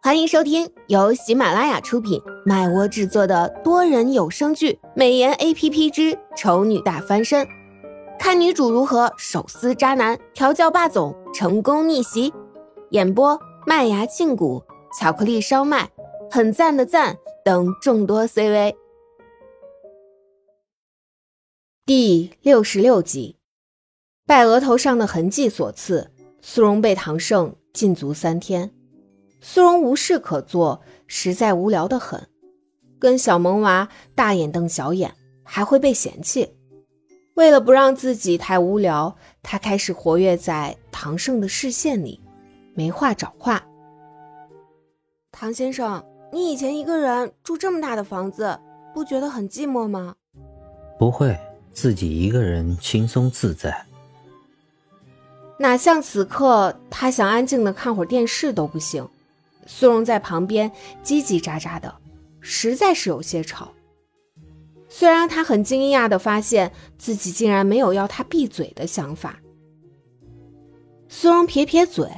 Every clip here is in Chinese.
欢迎收听由喜马拉雅出品、麦窝制作的多人有声剧《美颜 A P P 之丑女大翻身》，看女主如何手撕渣男、调教霸总、成功逆袭。演播：麦芽庆谷、巧克力烧麦、很赞的赞等众多 C V。第六十六集，拜额头上的痕迹所赐，苏荣被唐胜禁足三天。苏荣无事可做，实在无聊的很，跟小萌娃大眼瞪小眼，还会被嫌弃。为了不让自己太无聊，他开始活跃在唐胜的视线里，没话找话。唐先生，你以前一个人住这么大的房子，不觉得很寂寞吗？不会。自己一个人轻松自在，哪像此刻他想安静的看会儿电视都不行。苏荣在旁边叽叽喳喳的，实在是有些吵。虽然他很惊讶的发现自己竟然没有要他闭嘴的想法。苏荣撇撇嘴，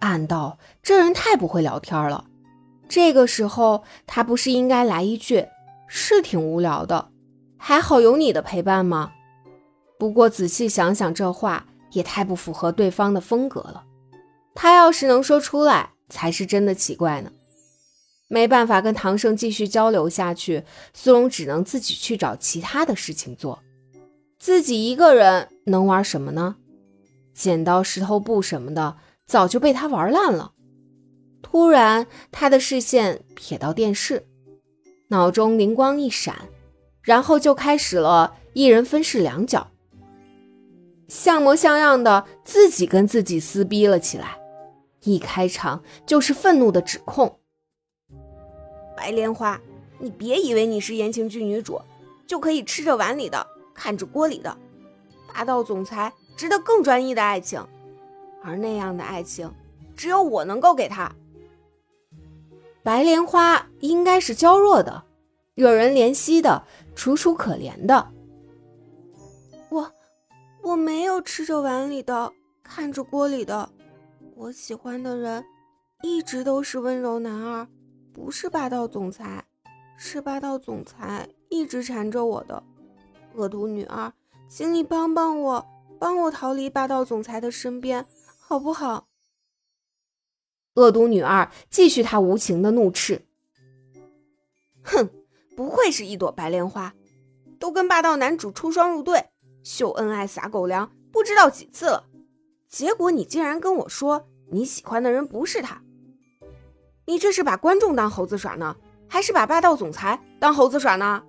暗道这人太不会聊天了。这个时候他不是应该来一句“是挺无聊的”。还好有你的陪伴吗？不过仔细想想，这话也太不符合对方的风格了。他要是能说出来，才是真的奇怪呢。没办法跟唐胜继续交流下去，苏荣只能自己去找其他的事情做。自己一个人能玩什么呢？剪刀石头布什么的，早就被他玩烂了。突然，他的视线瞥到电视，脑中灵光一闪。然后就开始了一人分饰两角，像模像样的自己跟自己撕逼了起来。一开场就是愤怒的指控：“白莲花，你别以为你是言情剧女主，就可以吃着碗里的看着锅里的。霸道总裁值得更专一的爱情，而那样的爱情只有我能够给他。白莲花应该是娇弱的，惹人怜惜的。”楚楚可怜的，我我没有吃着碗里的，看着锅里的。我喜欢的人一直都是温柔男二，不是霸道总裁。是霸道总裁一直缠着我的。恶毒女二，请你帮帮我，帮我逃离霸道总裁的身边，好不好？恶毒女二继续她无情的怒斥，哼。不愧是一朵白莲花，都跟霸道男主出双入对，秀恩爱撒狗粮，不知道几次了。结果你竟然跟我说你喜欢的人不是他，你这是把观众当猴子耍呢，还是把霸道总裁当猴子耍呢？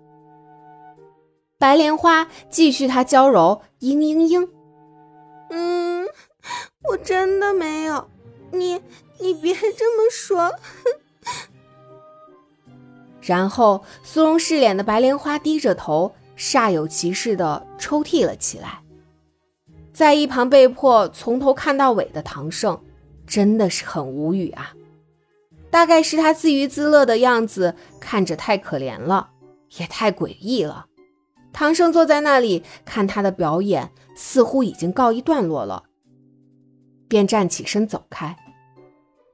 白莲花继续她娇柔，嘤嘤嘤。嗯，我真的没有，你你别这么说。然后，苏荣饰脸的白莲花低着头，煞有其事的抽泣了起来。在一旁被迫从头看到尾的唐胜，真的是很无语啊。大概是他自娱自乐的样子看着太可怜了，也太诡异了。唐胜坐在那里看他的表演，似乎已经告一段落了，便站起身走开。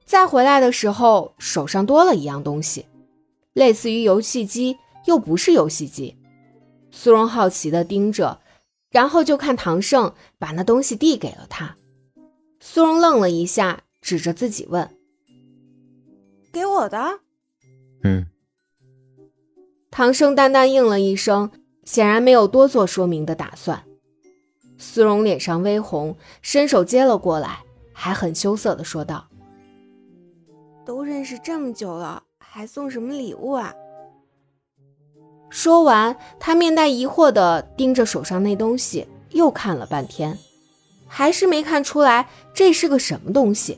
再回来的时候，手上多了一样东西。类似于游戏机，又不是游戏机。苏荣好奇地盯着，然后就看唐胜把那东西递给了他。苏荣愣了一下，指着自己问：“给我的？”“嗯。”唐胜淡淡应了一声，显然没有多做说明的打算。苏荣脸上微红，伸手接了过来，还很羞涩的说道：“都认识这么久了。”还送什么礼物啊？说完，他面带疑惑地盯着手上那东西，又看了半天，还是没看出来这是个什么东西。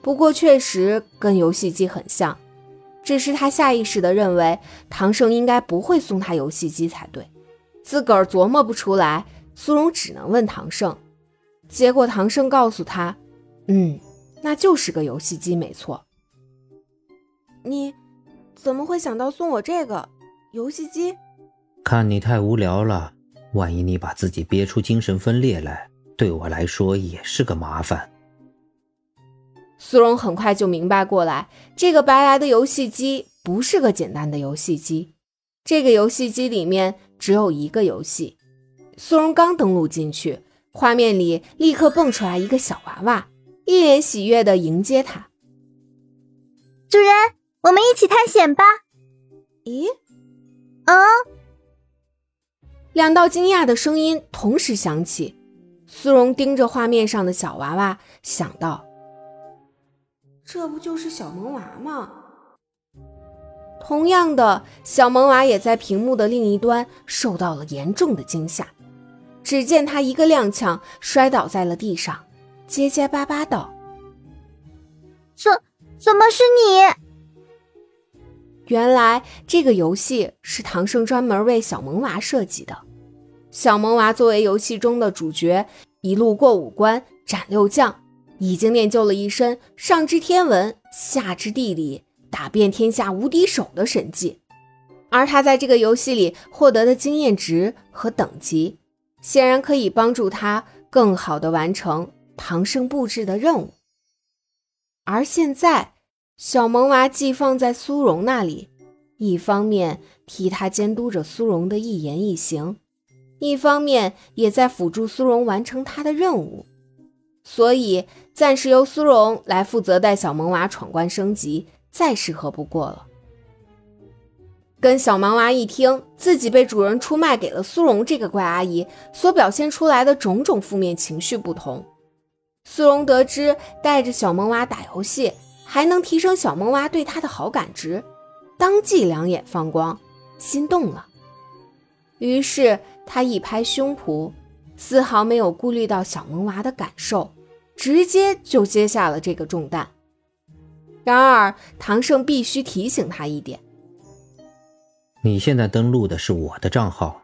不过确实跟游戏机很像，只是他下意识地认为唐胜应该不会送他游戏机才对，自个儿琢磨不出来。苏荣只能问唐胜，结果唐胜告诉他：“嗯，那就是个游戏机，没错。”你怎么会想到送我这个游戏机？看你太无聊了，万一你把自己憋出精神分裂来，对我来说也是个麻烦。苏荣很快就明白过来，这个白来的游戏机不是个简单的游戏机。这个游戏机里面只有一个游戏。苏荣刚登录进去，画面里立刻蹦出来一个小娃娃，一脸喜悦地迎接他。主人，我们一起探险吧。咦？啊！两道惊讶的声音同时响起。苏荣盯着画面上的小娃娃，想到。这不就是小萌娃吗？同样的，小萌娃也在屏幕的另一端受到了严重的惊吓。只见他一个踉跄，摔倒在了地上，结结巴巴道：“怎怎么是你？”原来这个游戏是唐盛专门为小萌娃设计的。小萌娃作为游戏中的主角，一路过五关斩六将。已经练就了一身上知天文、下知地理、打遍天下无敌手的神技，而他在这个游戏里获得的经验值和等级，显然可以帮助他更好的完成唐僧布置的任务。而现在，小萌娃寄放在苏荣那里，一方面替他监督着苏荣的一言一行，一方面也在辅助苏荣完成他的任务。所以，暂时由苏荣来负责带小萌娃闯关升级，再适合不过了。跟小萌娃一听自己被主人出卖给了苏荣这个怪阿姨，所表现出来的种种负面情绪不同。苏荣得知带着小萌娃打游戏还能提升小萌娃对他的好感值，当即两眼放光，心动了。于是他一拍胸脯，丝毫没有顾虑到小萌娃的感受。直接就接下了这个重担。然而，唐胜必须提醒他一点：你现在登录的是我的账号，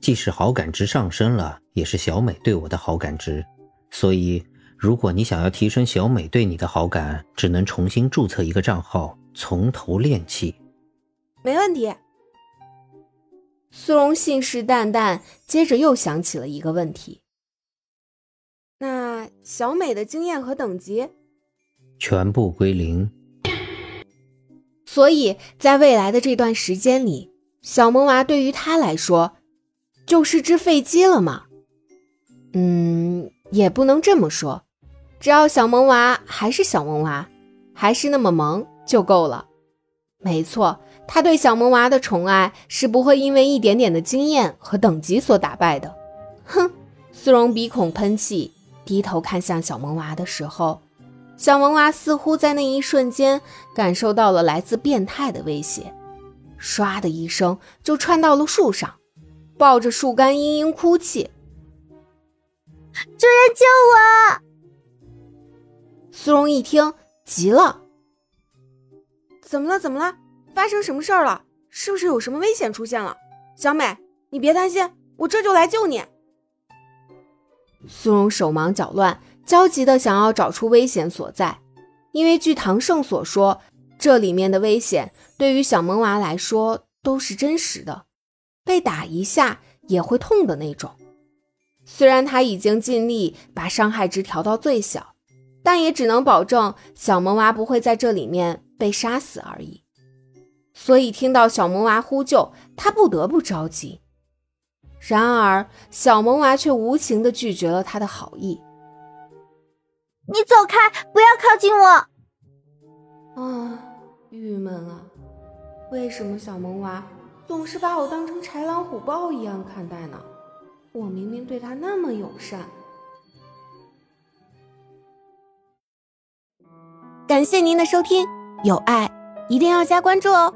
即使好感值上升了，也是小美对我的好感值。所以，如果你想要提升小美对你的好感，只能重新注册一个账号，从头练起。没问题。苏荣信誓旦旦，接着又想起了一个问题。那小美的经验和等级全部归零，所以在未来的这段时间里，小萌娃对于他来说就是只废鸡了吗？嗯，也不能这么说，只要小萌娃还是小萌娃，还是那么萌就够了。没错，他对小萌娃的宠爱是不会因为一点点的经验和等级所打败的。哼，苏荣鼻孔喷气。低头看向小萌娃的时候，小萌娃似乎在那一瞬间感受到了来自变态的威胁，唰的一声就窜到了树上，抱着树干嘤嘤哭泣：“主人救我！”苏荣一听急了：“怎么了？怎么了？发生什么事儿了？是不是有什么危险出现了？小美，你别担心，我这就来救你。”苏荣手忙脚乱，焦急的想要找出危险所在，因为据唐盛所说，这里面的危险对于小萌娃来说都是真实的，被打一下也会痛的那种。虽然他已经尽力把伤害值调到最小，但也只能保证小萌娃不会在这里面被杀死而已。所以听到小萌娃呼救，他不得不着急。然而，小萌娃却无情的拒绝了他的好意。你走开，不要靠近我！啊，郁闷啊！为什么小萌娃总是把我当成豺狼虎豹一样看待呢？我明明对他那么友善。感谢您的收听，有爱一定要加关注哦！